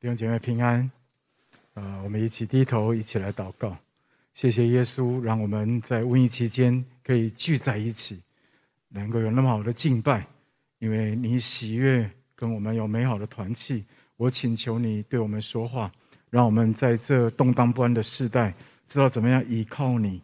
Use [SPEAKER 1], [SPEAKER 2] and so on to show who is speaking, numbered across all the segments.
[SPEAKER 1] 弟兄姐妹平安，呃，我们一起低头，一起来祷告。谢谢耶稣，让我们在瘟疫期间可以聚在一起，能够有那么好的敬拜。因为你喜悦跟我们有美好的团契，我请求你对我们说话，让我们在这动荡不安的时代，知道怎么样依靠你，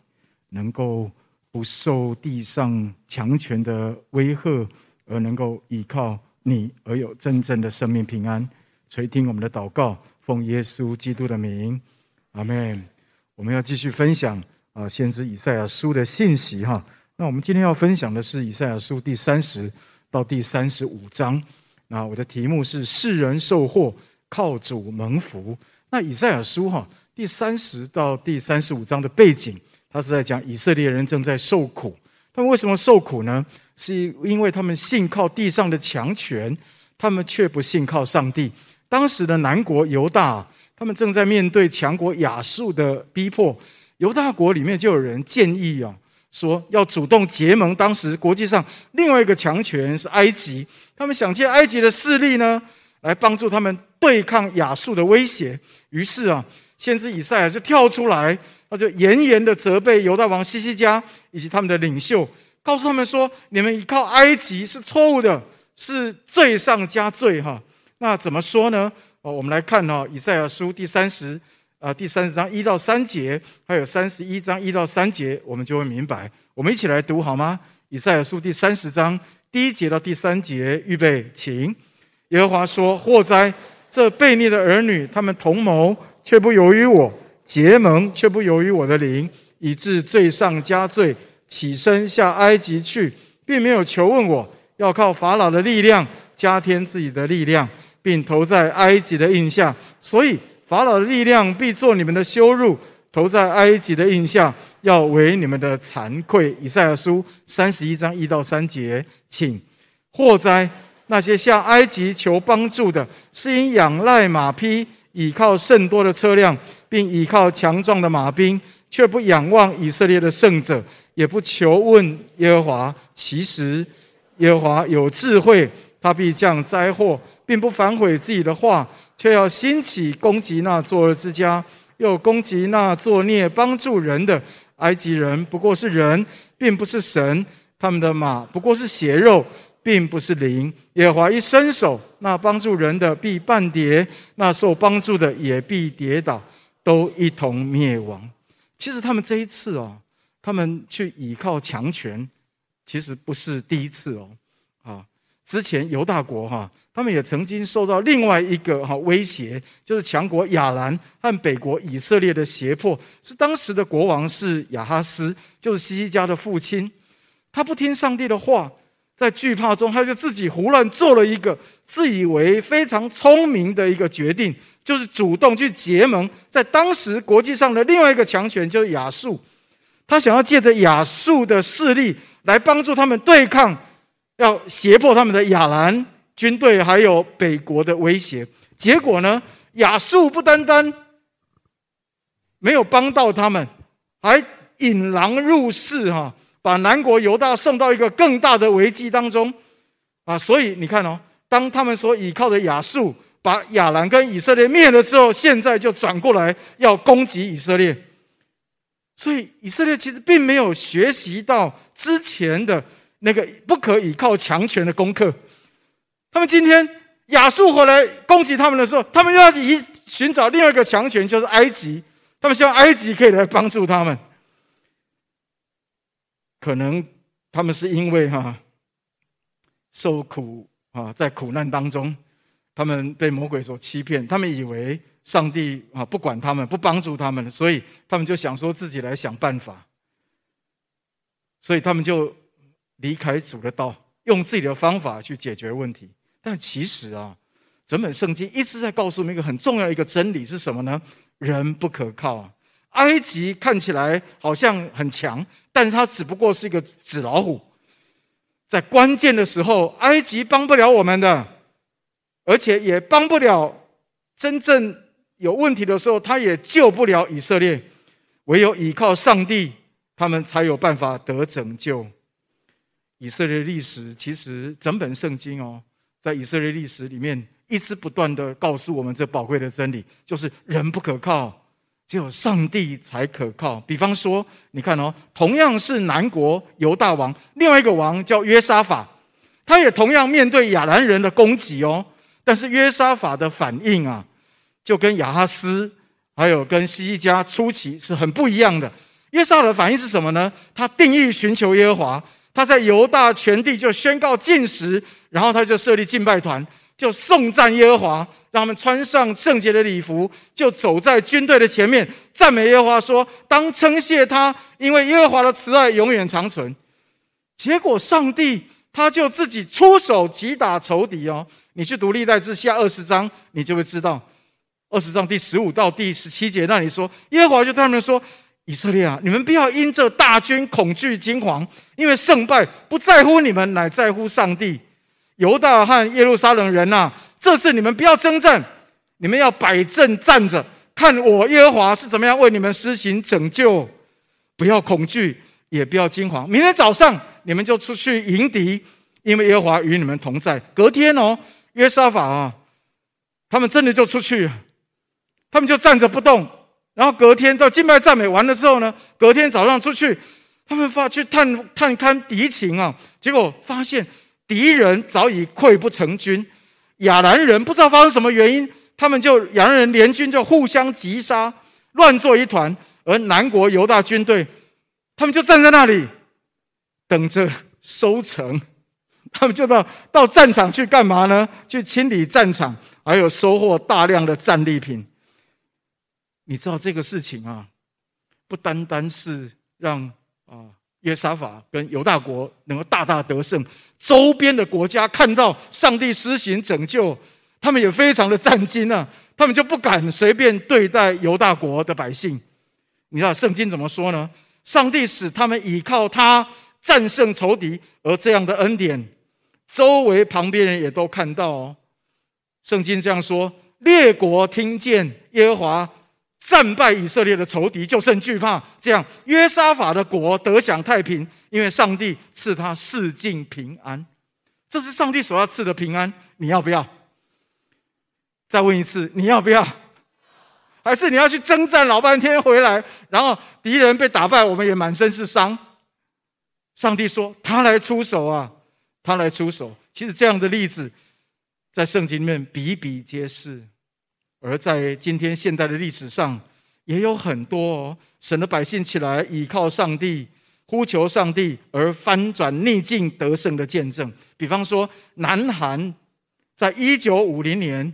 [SPEAKER 1] 能够不受地上强权的威吓，而能够依靠你，而有真正的生命平安。垂听我们的祷告，奉耶稣基督的名，阿门。我们要继续分享啊，先知以赛亚书的信息哈。那我们今天要分享的是以赛亚书第三十到第三十五章。那我的题目是“世人受祸，靠主蒙福”。那以赛亚书哈第三十到第三十五章的背景，他是在讲以色列人正在受苦。他们为什么受苦呢？是因为他们信靠地上的强权，他们却不信靠上帝。当时的南国犹大，他们正在面对强国亚述的逼迫。犹大国里面就有人建议啊，说要主动结盟。当时国际上另外一个强权是埃及，他们想借埃及的势力呢，来帮助他们对抗亚述的威胁。于是啊，先知以赛亚就跳出来，他就严严的责备犹大王西西家以及他们的领袖，告诉他们说：你们依靠埃及是错误的，是罪上加罪哈。那怎么说呢？哦，我们来看哦，《以赛亚书》第三十啊，第三十章一到三节，还有三十一章一到三节，我们就会明白。我们一起来读好吗？《以赛亚书》第三十章第一节到第三节，预备，请。耶和华说：“祸哉！这悖逆的儿女，他们同谋，却不由于我；结盟，却不由于我的灵，以致罪上加罪，起身下埃及去，并没有求问我，要靠法老的力量，加添自己的力量。”并投在埃及的印下，所以法老的力量必做你们的羞辱；投在埃及的印下，要为你们的惭愧。以赛亚书三十一章一到三节，请。祸哉！那些向埃及求帮助的，是因仰赖马匹，倚靠甚多的车辆，并倚靠强壮的马兵，却不仰望以色列的圣者，也不求问耶和华。其实耶和华有智慧，他必降灾祸。并不反悔自己的话，却要兴起攻击那作恶之家，又攻击那作孽帮助人的埃及人。不过是人，并不是神；他们的马不过是血肉，并不是灵。耶和华一伸手，那帮助人的必半跌，那受帮助的也必跌倒，都一同灭亡。其实他们这一次哦，他们去倚靠强权，其实不是第一次哦，啊。之前犹大国哈，他们也曾经受到另外一个哈威胁，就是强国亚兰和北国以色列的胁迫。是当时的国王是亚哈斯，就是西西家的父亲。他不听上帝的话，在惧怕中，他就自己胡乱做了一个自以为非常聪明的一个决定，就是主动去结盟，在当时国际上的另外一个强权就是亚述。他想要借着亚述的势力来帮助他们对抗。要胁迫他们的亚兰军队，还有北国的威胁。结果呢，亚述不单单没有帮到他们，还引狼入室，哈，把南国犹大送到一个更大的危机当中啊！所以你看哦，当他们所倚靠的亚述把亚兰跟以色列灭了之后，现在就转过来要攻击以色列。所以以色列其实并没有学习到之前的。那个不可以靠强权的功课，他们今天亚述回来攻击他们的时候，他们又要以寻找另外一个强权，就是埃及。他们希望埃及可以来帮助他们。可能他们是因为哈受苦啊，在苦难当中，他们被魔鬼所欺骗，他们以为上帝啊不管他们，不帮助他们，所以他们就想说自己来想办法，所以他们就。离开主的道，用自己的方法去解决问题。但其实啊，整本圣经一直在告诉我们一个很重要一个真理是什么呢？人不可靠。埃及看起来好像很强，但是它只不过是一个纸老虎。在关键的时候，埃及帮不了我们的，而且也帮不了真正有问题的时候，他也救不了以色列。唯有依靠上帝，他们才有办法得拯救。以色列历史其实整本圣经哦，在以色列历史里面一直不断的告诉我们这宝贵的真理，就是人不可靠，只有上帝才可靠。比方说，你看哦，同样是南国犹大王，另外一个王叫约沙法，他也同样面对亚兰人的攻击哦，但是约沙法的反应啊，就跟亚哈斯还有跟希西家初期是很不一样的。约沙的反应是什么呢？他定意寻求耶和华，他在犹大全地就宣告禁食，然后他就设立敬拜团，就颂赞耶和华，让他们穿上圣洁的礼服，就走在军队的前面，赞美耶和华，说：“当称谢他，因为耶和华的慈爱永远长存。”结果上帝他就自己出手击打仇敌哦。你去读历代志下二十章，你就会知道，二十章第十五到第十七节那里说，耶和华就对他们说。以色列啊，你们不要因这大军恐惧惊惶，因为胜败不在乎你们，乃在乎上帝。犹大和耶路撒冷人呐，这次你们不要征战，你们要摆阵站着，看我耶和华是怎么样为你们施行拯救。不要恐惧，也不要惊惶。明天早上你们就出去迎敌，因为耶和华与你们同在。隔天哦，约沙法啊，他们真的就出去，他们就站着不动。然后隔天到敬拜赞美完了之后呢，隔天早上出去，他们发去探探勘敌情啊，结果发现敌人早已溃不成军，亚兰人不知道发生什么原因，他们就亚兰人联军就互相击杀，乱作一团，而南国犹大军队，他们就站在那里等着收成，他们就到到战场去干嘛呢？去清理战场，还有收获大量的战利品。你知道这个事情啊，不单单是让啊约沙法跟犹大国能够大大得胜，周边的国家看到上帝施行拯救，他们也非常的震惊啊，他们就不敢随便对待犹大国的百姓。你知道圣经怎么说呢？上帝使他们倚靠他战胜仇敌，而这样的恩典，周围旁边人也都看到哦。圣经这样说：列国听见耶和华。战败以色列的仇敌就甚惧怕，这样约沙法的国得享太平，因为上帝赐他四境平安。这是上帝所要赐的平安，你要不要？再问一次，你要不要？还是你要去征战老半天回来，然后敌人被打败，我们也满身是伤？上帝说他来出手啊，他来出手。其实这样的例子在圣经里面比比皆是。而在今天现代的历史上，也有很多哦，神的百姓起来倚靠上帝、呼求上帝而翻转逆境得胜的见证。比方说，南韩在一九五零年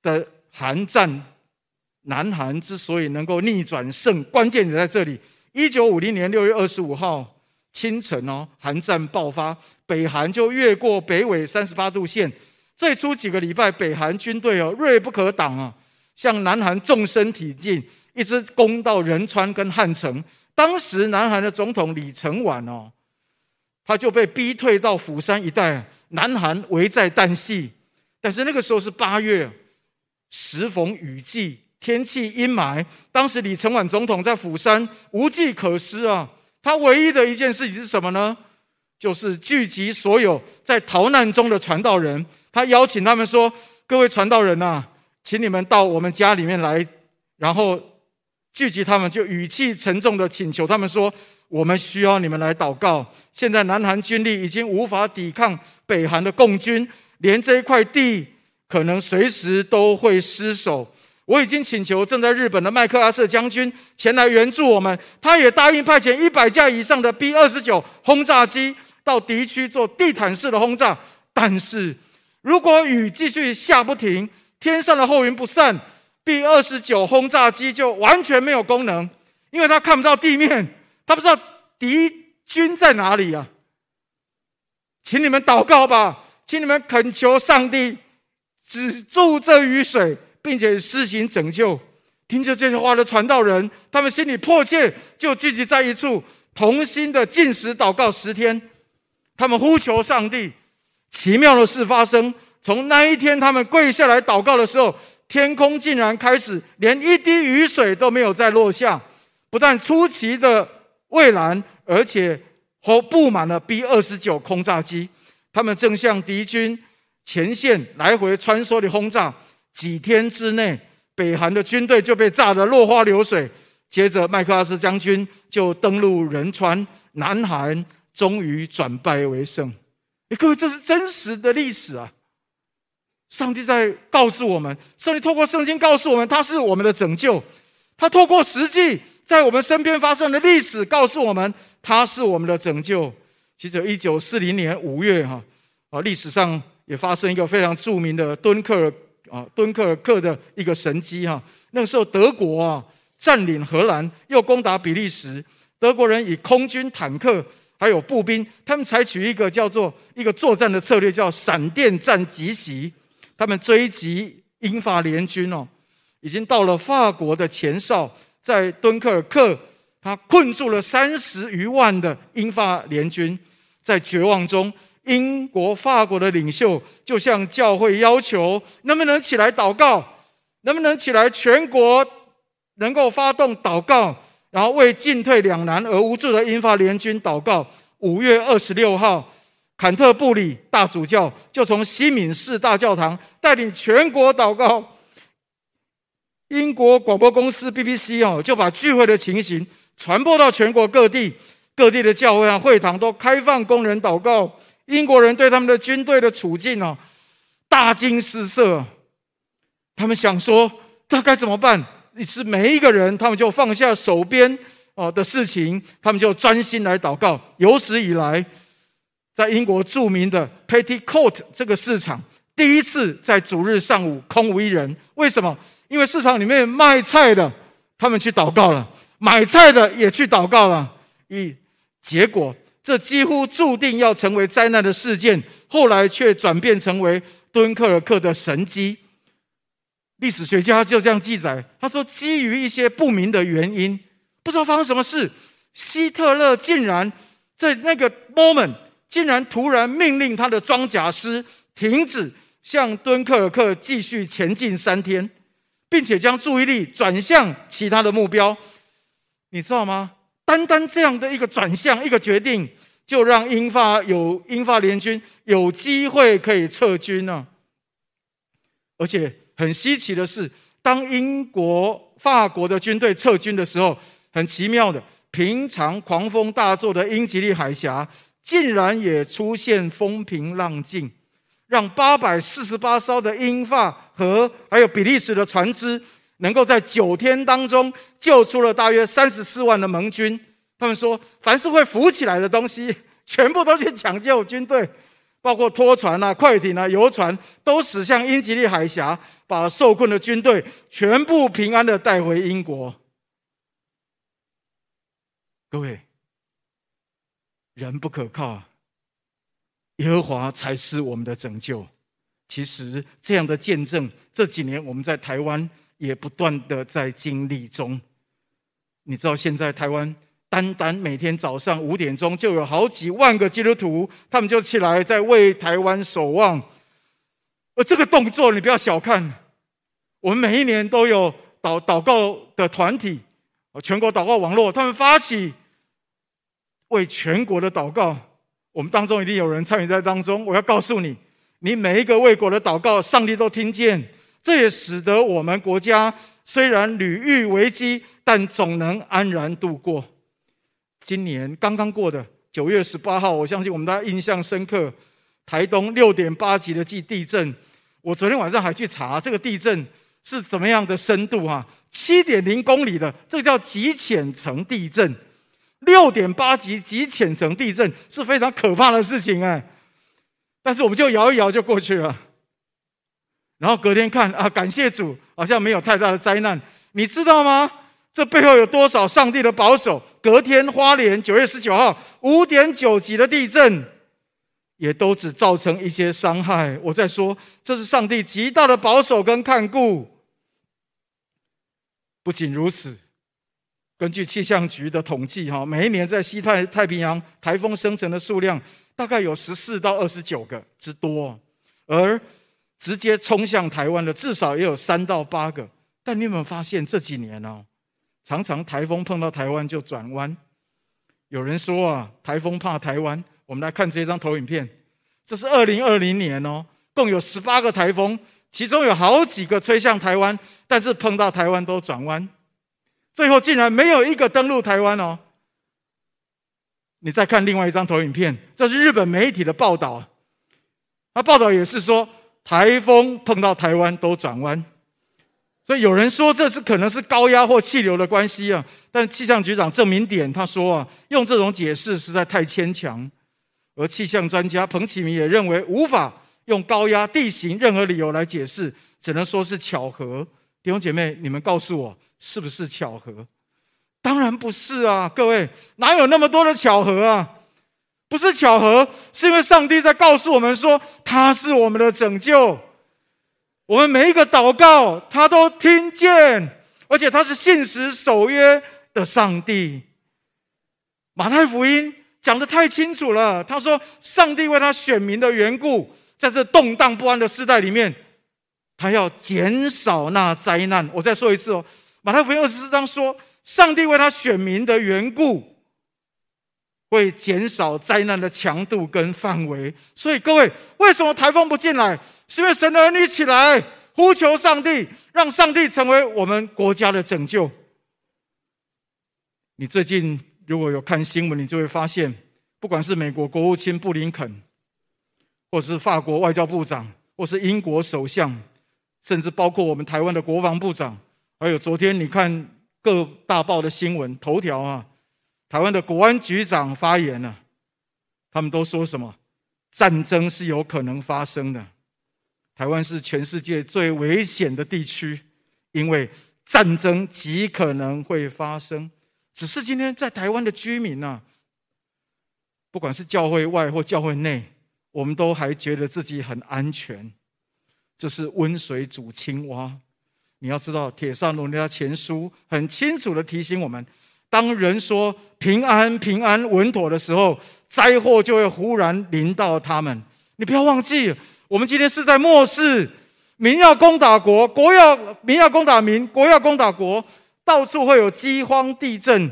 [SPEAKER 1] 的韩战，南韩之所以能够逆转胜，关键也在这里。一九五零年六月二十五号清晨哦，韩战爆发，北韩就越过北纬三十八度线。最初几个礼拜，北韩军队哦锐不可挡啊，向南韩纵深挺进，一直攻到仁川跟汉城。当时南韩的总统李承晚哦，他就被逼退到釜山一带，南韩危在旦夕。但是那个时候是八月，时逢雨季，天气阴霾。当时李承晚总统在釜山无计可施啊，他唯一的一件事情是什么呢？就是聚集所有在逃难中的传道人。他邀请他们说：“各位传道人呐、啊，请你们到我们家里面来。”然后聚集他们，就语气沉重的请求他们说：“我们需要你们来祷告。现在南韩军力已经无法抵抗北韩的共军，连这一块地可能随时都会失守。我已经请求正在日本的麦克阿瑟将军前来援助我们，他也答应派遣一百架以上的 B 二十九轰炸机到敌区做地毯式的轰炸，但是。”如果雨继续下不停，天上的厚云不散，B 二十九轰炸机就完全没有功能，因为他看不到地面，他不知道敌军在哪里啊！请你们祷告吧，请你们恳求上帝止住这雨水，并且施行拯救。听着这些话的传道人，他们心里迫切，就聚集在一处，同心的进食祷告十天，他们呼求上帝。奇妙的事发生，从那一天他们跪下来祷告的时候，天空竟然开始连一滴雨水都没有再落下，不但出奇的蔚蓝，而且和布满了 B 二十九轰炸机，他们正向敌军
[SPEAKER 2] 前线来回穿梭的轰炸，几天之内，北韩的军队就被炸得落花流水。接着，麦克阿瑟将军就登陆仁川，南韩终于转败为胜。哎，各位，这是真实的历史啊！上帝在告诉我们，上帝透过圣经告诉我们，他是我们的拯救；他透过实际在我们身边发生的历史告诉我们，他是我们的拯救。其实，一九四零年五月，哈啊，历史上也发生一个非常著名的敦刻尔啊敦刻尔克的一个神迹哈。那个时候，德国啊占领荷兰，又攻打比利时，德国人以空军、坦克还有步兵，他们采取一个叫做一个作战的策略，叫闪电战急袭。他们追击英法联军哦，已经到了法国的前哨，在敦刻尔克，他困住了三十余万的英法联军。在绝望中，英国、法国的领袖就向教会要求：能不能起来祷告？能不能起来？全国能够发动祷告，然后为进退两难而无助的英法联军祷告。五月二十六号。坎特布里大主教就从西敏寺大教堂带领全国祷告。英国广播公司 BBC 哦，就把聚会的情形传播到全国各地，各地的教会啊、会堂都开放供人祷告。英国人对他们的军队的处境哦，大惊失色，他们想说这该怎么办？于是每一个人，他们就放下手边啊的事情，他们就专心来祷告。有史以来。在英国著名的 Petticoat 这个市场，第一次在主日上午空无一人。为什么？因为市场里面卖菜的他们去祷告了，买菜的也去祷告了。一结果，这几乎注定要成为灾难的事件，后来却转变成为敦刻尔克的神迹。历史学家就这样记载，他说，基于一些不明的原因，不知道发生什么事，希特勒竟然在那个 moment。竟然突然命令他的装甲师停止向敦刻尔克继续前进三天，并且将注意力转向其他的目标。你知道吗？单单这样的一个转向、一个决定，就让英法有英法联军有机会可以撤军呢。而且很稀奇的是，当英国、法国的军队撤军的时候，很奇妙的，平常狂风大作的英吉利海峡。竟然也出现风平浪静，让八百四十八艘的英法和还有比利时的船只，能够在九天当中救出了大约三十四万的盟军。他们说，凡是会浮起来的东西，全部都去抢救军队，包括拖船啊、快艇啊、游船，都驶向英吉利海峡，把受困的军队全部平安的带回英国。各位。人不可靠，耶和华才是我们的拯救。其实这样的见证，这几年我们在台湾也不断的在经历中。你知道，现在台湾单单每天早上五点钟，就有好几万个基督徒，他们就起来在为台湾守望。而这个动作，你不要小看。我们每一年都有祷祷告的团体，全国祷告网络，他们发起。为全国的祷告，我们当中一定有人参与在当中。我要告诉你，你每一个为国的祷告，上帝都听见。这也使得我们国家虽然屡遇危机，但总能安然度过。今年刚刚过的九月十八号，我相信我们大家印象深刻。台东六点八级的地地震，我昨天晚上还去查这个地震是怎么样的深度哈，七点零公里的，这个叫极浅层地震。六点八级极浅层地震是非常可怕的事情哎，但是我们就摇一摇就过去了。然后隔天看啊，感谢主，好像没有太大的灾难。你知道吗？这背后有多少上帝的保守？隔天花莲九月十九号五点九级的地震，也都只造成一些伤害。我在说，这是上帝极大的保守跟看顾。不仅如此。根据气象局的统计，哈，每一年在西太太平洋台风生成的数量大概有十四到二十九个之多，而直接冲向台湾的至少也有三到八个。但你有没有发现这几年呢，常常台风碰到台湾就转弯。有人说啊，台风怕台湾。我们来看这张投影片，这是二零二零年哦，共有十八个台风，其中有好几个吹向台湾，但是碰到台湾都转弯，最后竟然没有一个登陆台湾哦。你再看另外一张投影片，这是日本媒体的报道，那报道也是说台风碰到台湾都转弯，所以有人说这是可能是高压或气流的关系啊，但气象局长郑明典他说啊，用这种解释实在太牵强，而气象专家彭启明也认为无法用高压、地形任何理由来解释，只能说是巧合。弟兄姐妹，你们告诉我是不是巧合？当然不是啊，各位，哪有那么多的巧合啊？不是巧合，是因为上帝在告诉我们说，他是我们的拯救。我们每一个祷告，他都听见，而且他是信实守约的上帝。马太福音讲得太清楚了，他说，上帝为他选民的缘故，在这动荡不安的时代里面，他要减少那灾难。我再说一次哦，马太福音二十四章说。上帝为他选民的缘故，会减少灾难的强度跟范围。所以各位，为什么台风不进来？是因为神的儿女起来呼求上帝，让上帝成为我们国家的拯救。你最近如果有看新闻，你就会发现，不管是美国国务卿布林肯，或是法国外交部长，或是英国首相，甚至包括我们台湾的国防部长，还有昨天你看。各大报的新闻头条啊，台湾的国安局长发言了，他们都说什么？战争是有可能发生的。台湾是全世界最危险的地区，因为战争极可能会发生。只是今天在台湾的居民啊，不管是教会外或教会内，我们都还觉得自己很安全。这是温水煮青蛙。你要知道，《铁上罗尼迦前书》很清楚的提醒我们：当人说平安、平安、稳妥的时候，灾祸就会忽然临到他们。你不要忘记，我们今天是在末世，民要攻打国，国要民要攻打民，国要攻打国，到处会有饥荒、地震。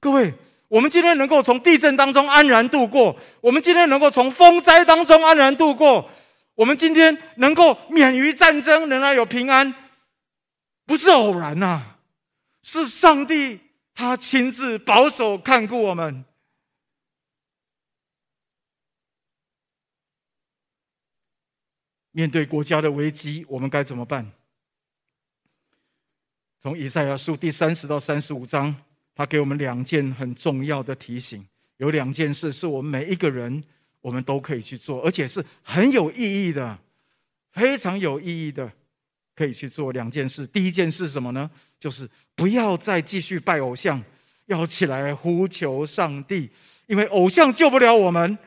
[SPEAKER 2] 各位，我们今天能够从地震当中安然度过，我们今天能够从风灾当中安然度过，我们今天能够免于战争，仍然有平安。不是偶然呐、啊，是上帝他亲自保守看顾我们。面对国家的危机，我们该怎么办？从以赛亚书第三十到三十五章，他给我们两件很重要的提醒。有两件事是我们每一个人我们都可以去做，而且是很有意义的，非常有意义的。可以去做两件事。第一件事是什么呢？就是不要再继续拜偶像，要起来呼求上帝，因为偶像救不了我们。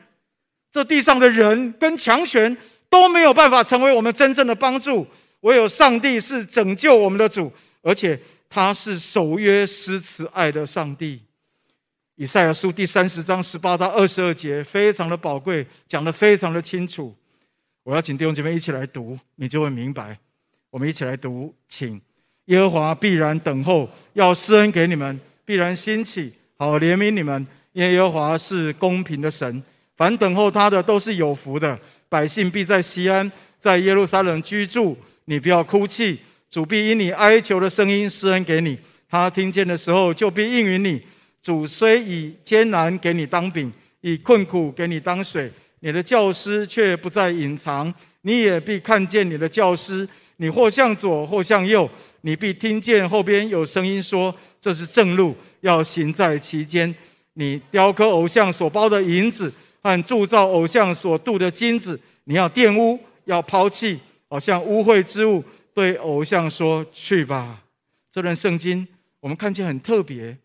[SPEAKER 2] 这地上的人跟强权都没有办法成为我们真正的帮助，唯有上帝是拯救我们的主，而且他是守约施慈爱的上帝。以赛亚书第三十章十八到二十二节非常的宝贵，讲得非常的清楚。我要请弟兄姐妹一起来读，你就会明白。我们一起来读，请耶和华必然等候，要施恩给你们，必然兴起，好怜悯你们。耶和华是公平的神，凡等候他的都是有福的。百姓必在西安，在耶路撒冷居住。你不要哭泣，主必因你哀求的声音施恩给你。他听见的时候，就必应允你。主虽以艰难给你当饼，以困苦给你当水，你的教师却不再隐藏。你也必看见你的教师。你或向左，或向右，你必听见后边有声音说：“这是正路，要行在其间。”你雕刻偶像所包的银子和铸造偶像所镀的金子，你要玷污，要抛弃，好像污秽之物，对偶像说：“去吧。”这段圣经我们看见很特别，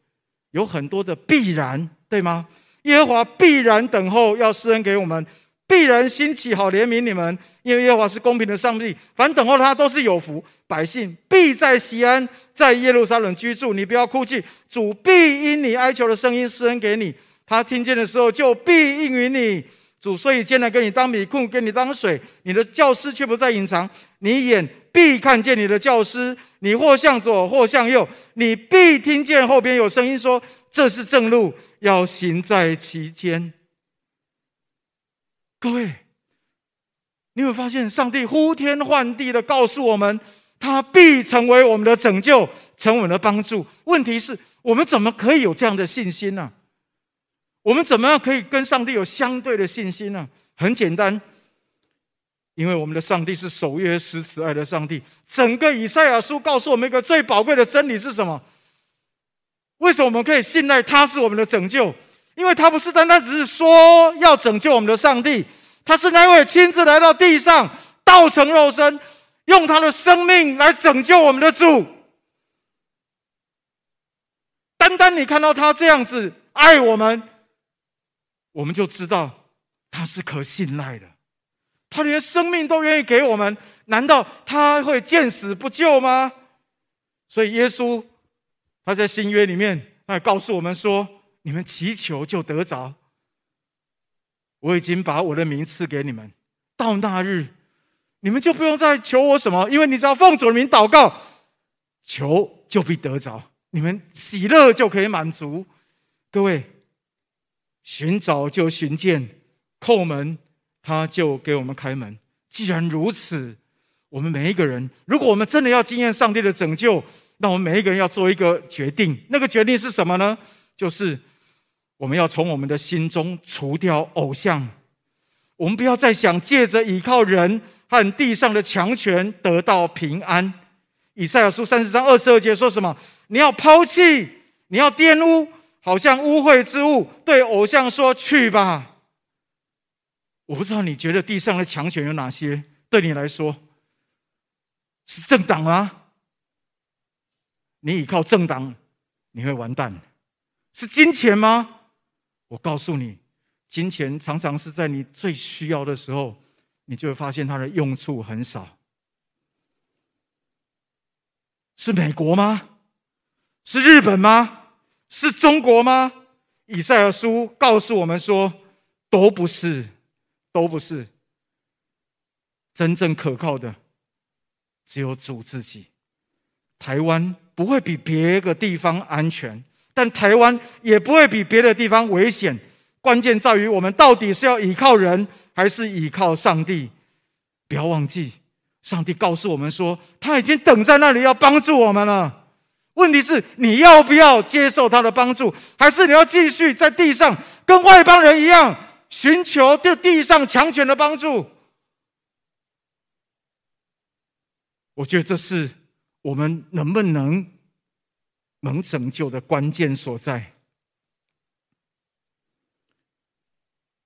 [SPEAKER 2] 有很多的必然，对吗？耶和华必然等候，要施恩给我们。必然兴起，好怜悯你们，因为耶和华是公平的上帝，凡等候他都是有福。百姓必在西安，在耶路撒冷居住。你不要哭泣，主必因你哀求的声音施恩给你。他听见的时候，就必应允你。主所以艰难给你当米，库给你当水，你的教师却不再隐藏。你眼必看见你的教师，你或向左，或向右，你必听见后边有声音说：“这是正路，要行在其间。”各位，你会发现，上帝呼天唤地的告诉我们，他必成为我们的拯救，成为我们的帮助。问题是我们怎么可以有这样的信心呢？我们怎么样可以跟上帝有相对的信心呢？很简单，因为我们的上帝是守约施慈爱的上帝。整个以赛亚书告诉我们一个最宝贵的真理是什么？为什么我们可以信赖他是我们的拯救？因为他不是单单只是说要拯救我们的上帝，他是那位亲自来到地上，道成肉身，用他的生命来拯救我们的主。单单你看到他这样子爱我们，我们就知道他是可信赖的。他连生命都愿意给我们，难道他会见死不救吗？所以耶稣他在新约里面，他也告诉我们说。你们祈求就得着。我已经把我的名赐给你们，到那日，你们就不用再求我什么，因为你只要奉主的名祷告，求就必得着。你们喜乐就可以满足。各位，寻找就寻见，叩门他就给我们开门。既然如此，我们每一个人，如果我们真的要经验上帝的拯救，那我们每一个人要做一个决定。那个决定是什么呢？就是。我们要从我们的心中除掉偶像，我们不要再想借着依靠人和地上的强权得到平安。以赛亚书三十章二十二节说什么？你要抛弃，你要玷污，好像污秽之物，对偶像说去吧。我不知道你觉得地上的强权有哪些？对你来说是政党吗？你依靠政党，你会完蛋。是金钱吗？我告诉你，金钱常常是在你最需要的时候，你就会发现它的用处很少。是美国吗？是日本吗？是中国吗？以赛亚书告诉我们说，都不是，都不是。真正可靠的只有主自己。台湾不会比别个地方安全。但台湾也不会比别的地方危险，关键在于我们到底是要依靠人，还是依靠上帝？不要忘记，上帝告诉我们说，他已经等在那里要帮助我们了。问题是，你要不要接受他的帮助，还是你要继续在地上跟外邦人一样，寻求这地上强权的帮助？我觉得这是我们能不能。能拯救的关键所在。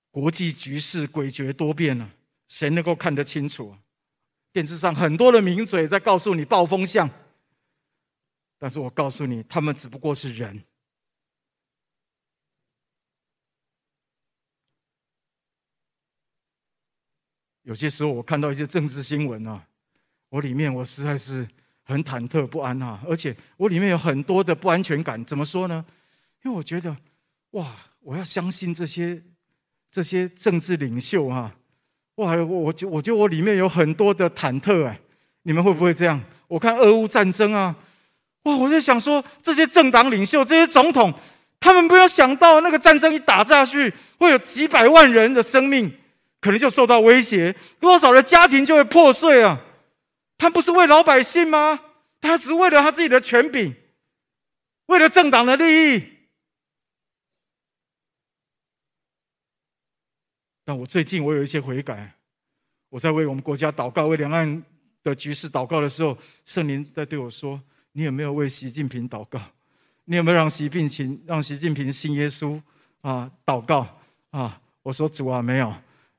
[SPEAKER 2] 国际局势诡谲多变啊，谁能够看得清楚啊？电视上很多的名嘴在告诉你暴风向，但是我告诉你，他们只不过是人。有些时候我看到一些政治新闻啊，我里面我实在是。很忐忑不安啊，而且我里面有很多的不安全感。怎么说呢？因为我觉得，哇，我要相信这些这些政治领袖啊，哇，我我觉我觉得我里面有很多的忐忑哎。你们会不会这样？我看俄乌战争啊，哇，我在想说，这些政党领袖、这些总统，他们没有想到那个战争一打下去，会有几百万人的生命可能就受到威胁，多少的家庭就会破碎啊。他不是为老百姓吗？他只是为了他自己的权柄，为了政党的利益。但我最近我有一些悔改，我在为我们国家祷告，为两岸的局势祷告的时候，圣灵在对我说：“你有没有为习近平祷告？你有没有让习近平让习近平信耶稣啊？祷告啊？”我说：“主啊，没有。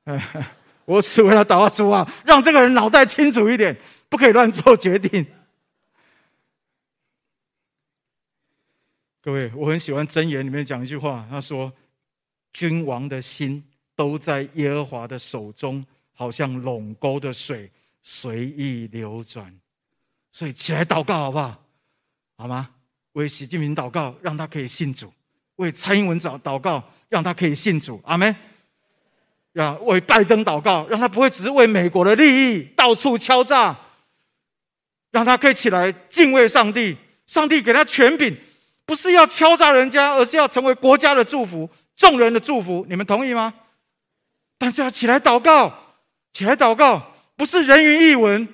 [SPEAKER 2] ”。我只为了祷告主啊，让这个人脑袋清楚一点，不可以乱做决定。各位，我很喜欢箴言里面讲一句话，他说：“君王的心都在耶和华的手中，好像垄沟的水随意流转。”所以起来祷告好不好？好吗？为习近平祷告，让他可以信主；为蔡英文祷祷告，让他可以信主。阿门。让为拜登祷告，让他不会只是为美国的利益到处敲诈，让他可以起来敬畏上帝。上帝给他权柄，不是要敲诈人家，而是要成为国家的祝福、众人的祝福。你们同意吗？但是要起来祷告，起来祷告，不是人云亦云，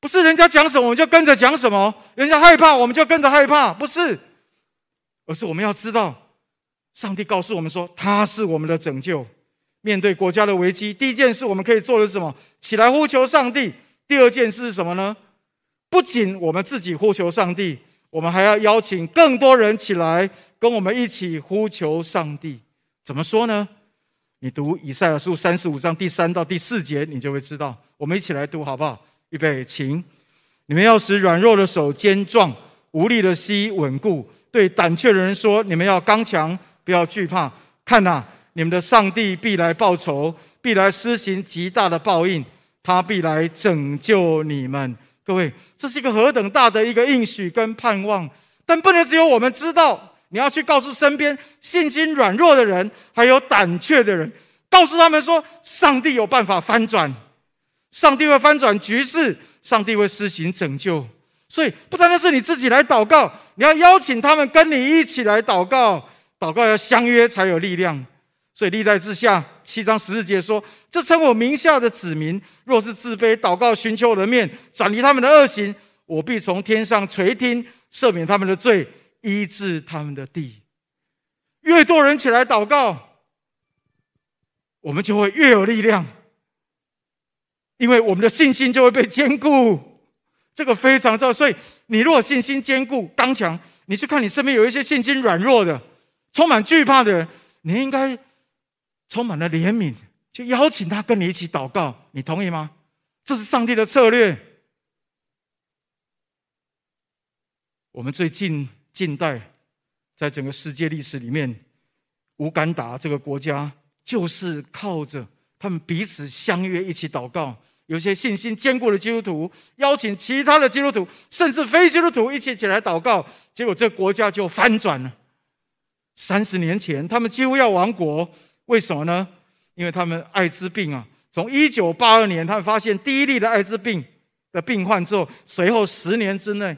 [SPEAKER 2] 不是人家讲什么我们就跟着讲什么，人家害怕我们就跟着害怕，不是，而是我们要知道，上帝告诉我们说他是我们的拯救。面对国家的危机，第一件事我们可以做的是什么？起来呼求上帝。第二件事是什么呢？不仅我们自己呼求上帝，我们还要邀请更多人起来跟我们一起呼求上帝。怎么说呢？你读以赛亚书三十五章第三到第四节，你就会知道。我们一起来读好不好？预备，请你们要使软弱的手坚壮，无力的膝稳固。对胆怯的人说：你们要刚强，不要惧怕。看哪！你们的上帝必来报仇，必来施行极大的报应，他必来拯救你们。各位，这是一个何等大的一个应许跟盼望！但不能只有我们知道，你要去告诉身边信心软弱的人，还有胆怯的人，告诉他们说，上帝有办法翻转，上帝会翻转局势，上帝会施行拯救。所以，不单单是你自己来祷告，你要邀请他们跟你一起来祷告，祷告要相约才有力量。所以历代志下七章十四节说：“这称我名下的子民，若是自卑祷告，寻求我的面，转离他们的恶行，我必从天上垂听，赦免他们的罪，医治他们的地。”越多人起来祷告，我们就会越有力量，因为我们的信心就会被坚固。这个非常重要。所以，你如果信心坚固、刚强，你去看你身边有一些信心软弱的、充满惧怕的人，你应该。充满了怜悯，就邀请他跟你一起祷告，你同意吗？这是上帝的策略。我们最近近代，在整个世界历史里面，乌干达这个国家就是靠着他们彼此相约一起祷告，有些信心坚固的基督徒邀请其他的基督徒，甚至非基督徒一起起来祷告，结果这个国家就翻转了。三十年前，他们几乎要亡国。为什么呢？因为他们艾滋病啊，从一九八二年他们发现第一例的艾滋病的病患之后，随后十年之内，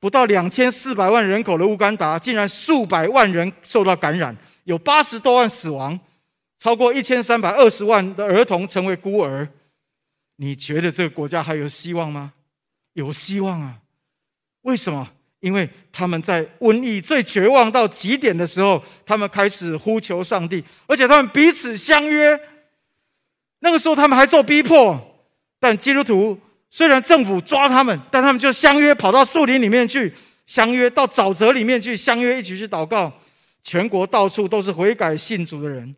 [SPEAKER 2] 不到两千四百万人口的乌干达，竟然数百万人受到感染，有八十多万死亡，超过一千三百二十万的儿童成为孤儿。你觉得这个国家还有希望吗？有希望啊！为什么？因为他们在瘟疫最绝望到极点的时候，他们开始呼求上帝，而且他们彼此相约。那个时候他们还受逼迫，但基督徒虽然政府抓他们，但他们就相约跑到树林里面去，相约到沼泽里面去，相约一起去祷告。全国到处都是悔改信主的人。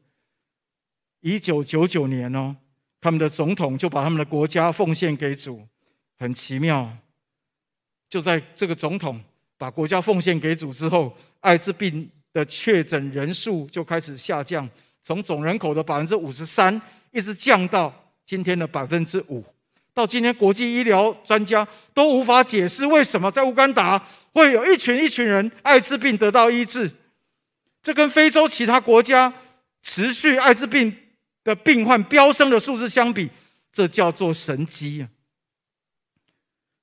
[SPEAKER 2] 一九九九年哦，他们的总统就把他们的国家奉献给主，很奇妙。就在这个总统。把国家奉献给主之后，艾滋病的确诊人数就开始下降，从总人口的百分之五十三，一直降到今天的百分之五。到今天，国际医疗专家都无法解释为什么在乌干达会有一群一群人艾滋病得到医治。这跟非洲其他国家持续艾滋病的病患飙升的数字相比，这叫做神迹啊！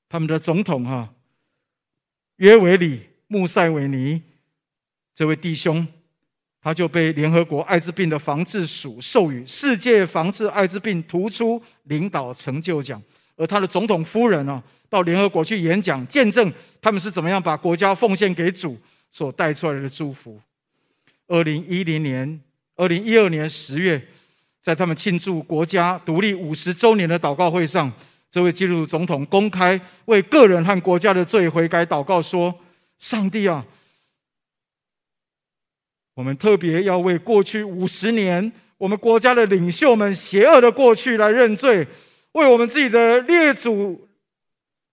[SPEAKER 2] 他们的总统哈。约维里·穆塞维尼这位弟兄，他就被联合国艾滋病的防治署授予世界防治艾滋病突出领导成就奖，而他的总统夫人呢，到联合国去演讲，见证他们是怎么样把国家奉献给主所带出来的祝福。二零一零年、二零一二年十月，在他们庆祝国家独立五十周年的祷告会上。这位基督徒总统公开为个人和国家的罪悔改祷告说：“上帝啊，我们特别要为过去五十年我们国家的领袖们邪恶的过去来认罪，为我们自己的列祖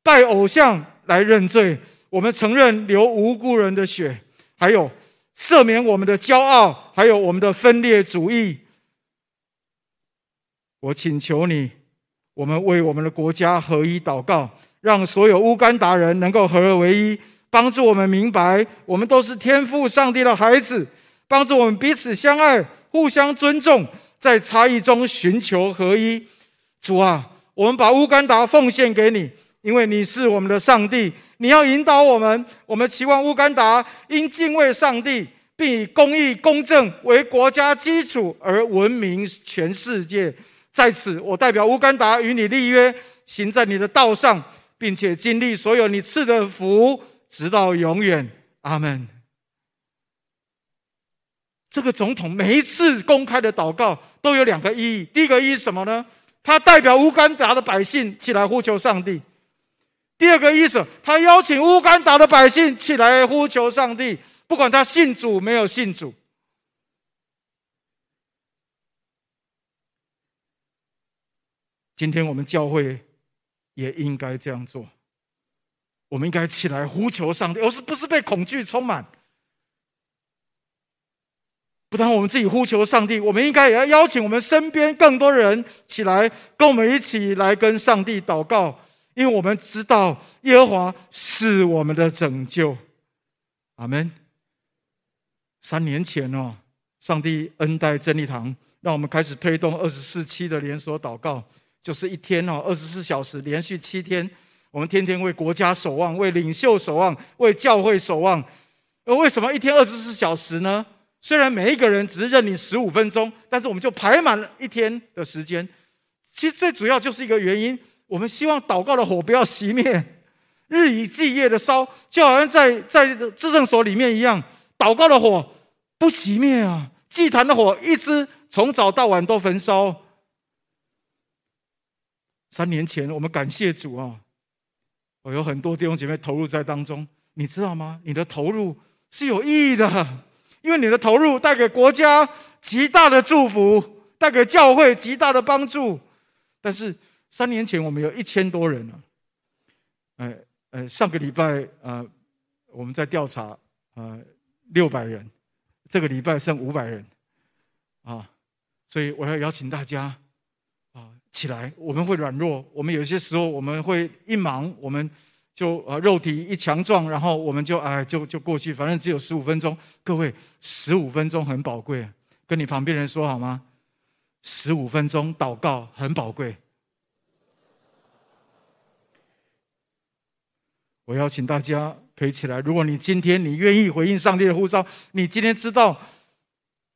[SPEAKER 2] 拜偶像来认罪。我们承认流无辜人的血，还有赦免我们的骄傲，还有我们的分裂主义。我请求你。”我们为我们的国家合一祷告，让所有乌干达人能够合而为一，帮助我们明白，我们都是天赋上帝的孩子，帮助我们彼此相爱，互相尊重，在差异中寻求合一。主啊，我们把乌干达奉献给你，因为你是我们的上帝，你要引导我们。我们期望乌干达因敬畏上帝，并以公义公正为国家基础而闻名全世界。在此，我代表乌干达与你立约，行在你的道上，并且经历所有你赐的福，直到永远。阿门。这个总统每一次公开的祷告都有两个意义。第一个意义是什么呢？他代表乌干达的百姓起来呼求上帝。第二个意思，他邀请乌干达的百姓起来呼求上帝，不管他信主没有信主。今天我们教会也应该这样做，我们应该起来呼求上帝，而是不是被恐惧充满？不但我们自己呼求上帝，我们应该也要邀请我们身边更多人起来，跟我们一起来跟上帝祷告。因为我们知道耶和华是我们的拯救，阿门。三年前哦，上帝恩待真理堂，让我们开始推动二十四期的连锁祷告，就是一天哦，二十四小时连续七天，我们天天为国家守望，为领袖守望，为教会守望。而为什么一天二十四小时呢？虽然每一个人只是认领十五分钟，但是我们就排满了一天的时间。其实最主要就是一个原因。我们希望祷告的火不要熄灭，日以继夜的烧，就好像在在至圣所里面一样，祷告的火不熄灭啊！祭坛的火一直从早到晚都焚烧。三年前，我们感谢主啊，我有很多弟兄姐妹投入在当中，你知道吗？你的投入是有意义的，因为你的投入带给国家极大的祝福，带给教会极大的帮助，但是。三年前，我们有一千多人了。哎哎，上个礼拜啊，我们在调查啊，六百人。这个礼拜剩五百人，啊，所以我要邀请大家啊起来。我们会软弱，我们有些时候我们会一忙，我们就啊肉体一强壮，然后我们就哎就就过去，反正只有十五分钟。各位，十五分钟很宝贵，跟你旁边人说好吗？十五分钟祷告很宝贵。我邀请大家可以起来。如果你今天你愿意回应上帝的呼召，你今天知道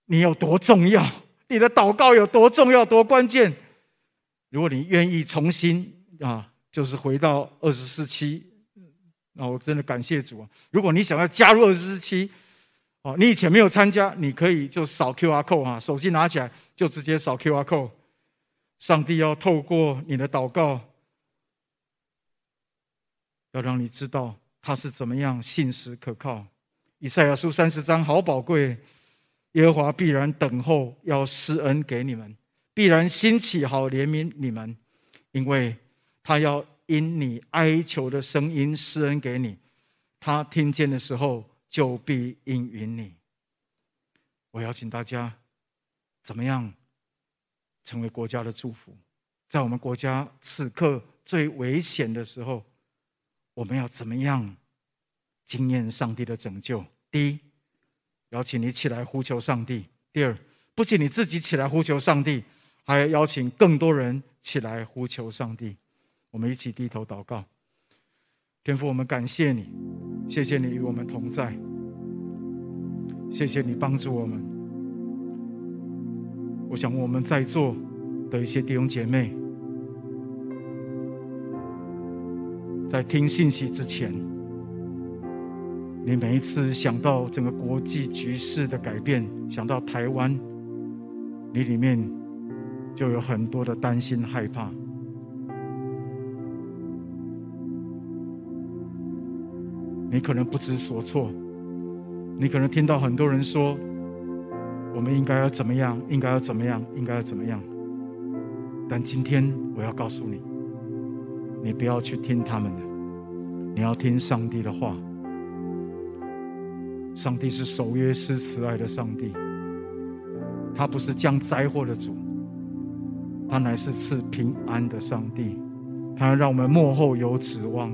[SPEAKER 2] 你有多重要，你的祷告有多重要、多关键。如果你愿意重新啊，就是回到二十四期，那我真的感谢主啊。如果你想要加入二十四期，哦，你以前没有参加，你可以就扫 QR code 啊，手机拿起来就直接扫 QR code。上帝要透过你的祷告。要让你知道他是怎么样信实可靠。以赛亚书三十章好宝贵，耶和华必然等候，要施恩给你们，必然兴起好怜悯你们，因为他要因你哀求的声音施恩给你，他听见的时候就必应允你。我邀请大家，怎么样成为国家的祝福？在我们国家此刻最危险的时候。我们要怎么样经验上帝的拯救？第一，邀请你起来呼求上帝；第二，不仅你自己起来呼求上帝，还要邀请更多人起来呼求上帝。我们一起低头祷告。天父，我们感谢你，谢谢你与我们同在，谢谢你帮助我们。我想我们在座的一些弟兄姐妹。在听信息之前，你每一次想到整个国际局势的改变，想到台湾，你里面就有很多的担心害怕。你可能不知所措，你可能听到很多人说，我们应该要怎么样，应该要怎么样，应该要怎么样。但今天我要告诉你。你不要去听他们的，你要听上帝的话。上帝是守约施慈爱的上帝，他不是降灾祸的主，他乃是赐平安的上帝，他让我们幕后有指望。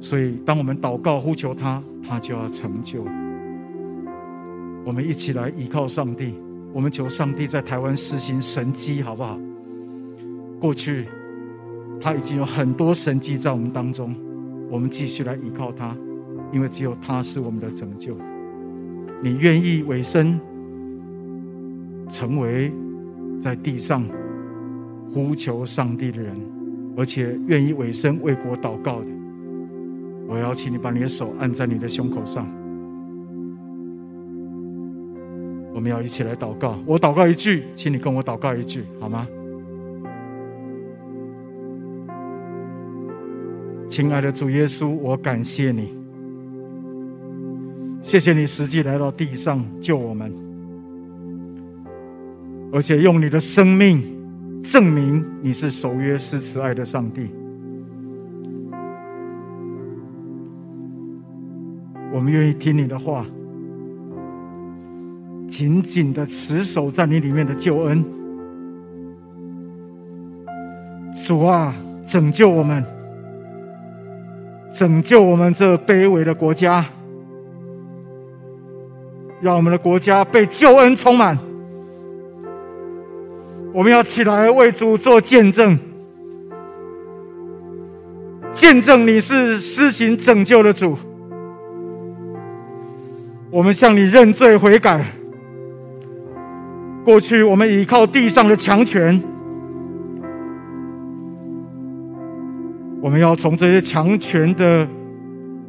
[SPEAKER 2] 所以，当我们祷告呼求他，他就要成就。我们一起来依靠上帝，我们求上帝在台湾施行神迹，好不好？过去。他已经有很多神迹在我们当中，我们继续来依靠他，因为只有他是我们的拯救。你愿意委身，成为在地上呼求上帝的人，而且愿意委身为国祷告的，我邀请你把你的手按在你的胸口上。我们要一起来祷告。我祷告一句，请你跟我祷告一句，好吗？亲爱的主耶稣，我感谢你，谢谢你实际来到地上救我们，而且用你的生命证明你是守约施慈爱的上帝。我们愿意听你的话。紧紧的持守在你里面的救恩，主啊，拯救我们，拯救我们这卑微的国家，让我们的国家被救恩充满。我们要起来为主做见证，见证你是施行拯救的主。我们向你认罪悔改。过去我们依靠地上的强权，我们要从这些强权的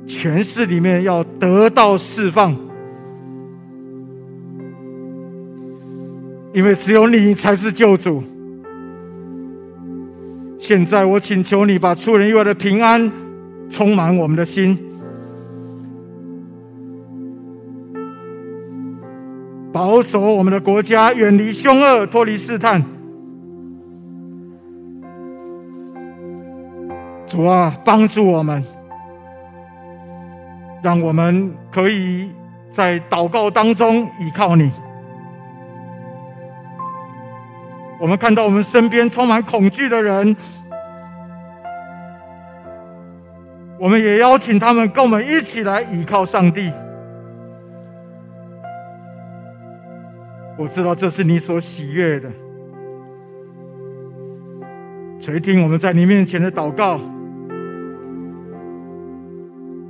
[SPEAKER 2] 权势里面要得到释放，因为只有你才是救主。现在我请求你把出人意外的平安充满我们的心。保守我们的国家，远离凶恶，脱离试探。主啊，帮助我们，让我们可以在祷告当中依靠你。我们看到我们身边充满恐惧的人，我们也邀请他们跟我们一起来依靠上帝。我知道这是你所喜悦的，垂听我们在你面前的祷告，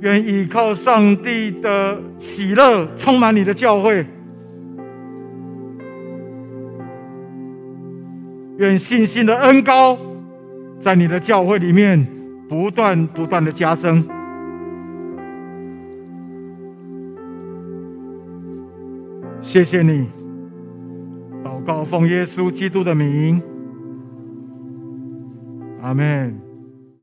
[SPEAKER 2] 愿依靠上帝的喜乐充满你的教会，愿信心的恩高在你的教会里面不断不断的加增。谢谢你。祷告奉耶稣基督的名，阿门。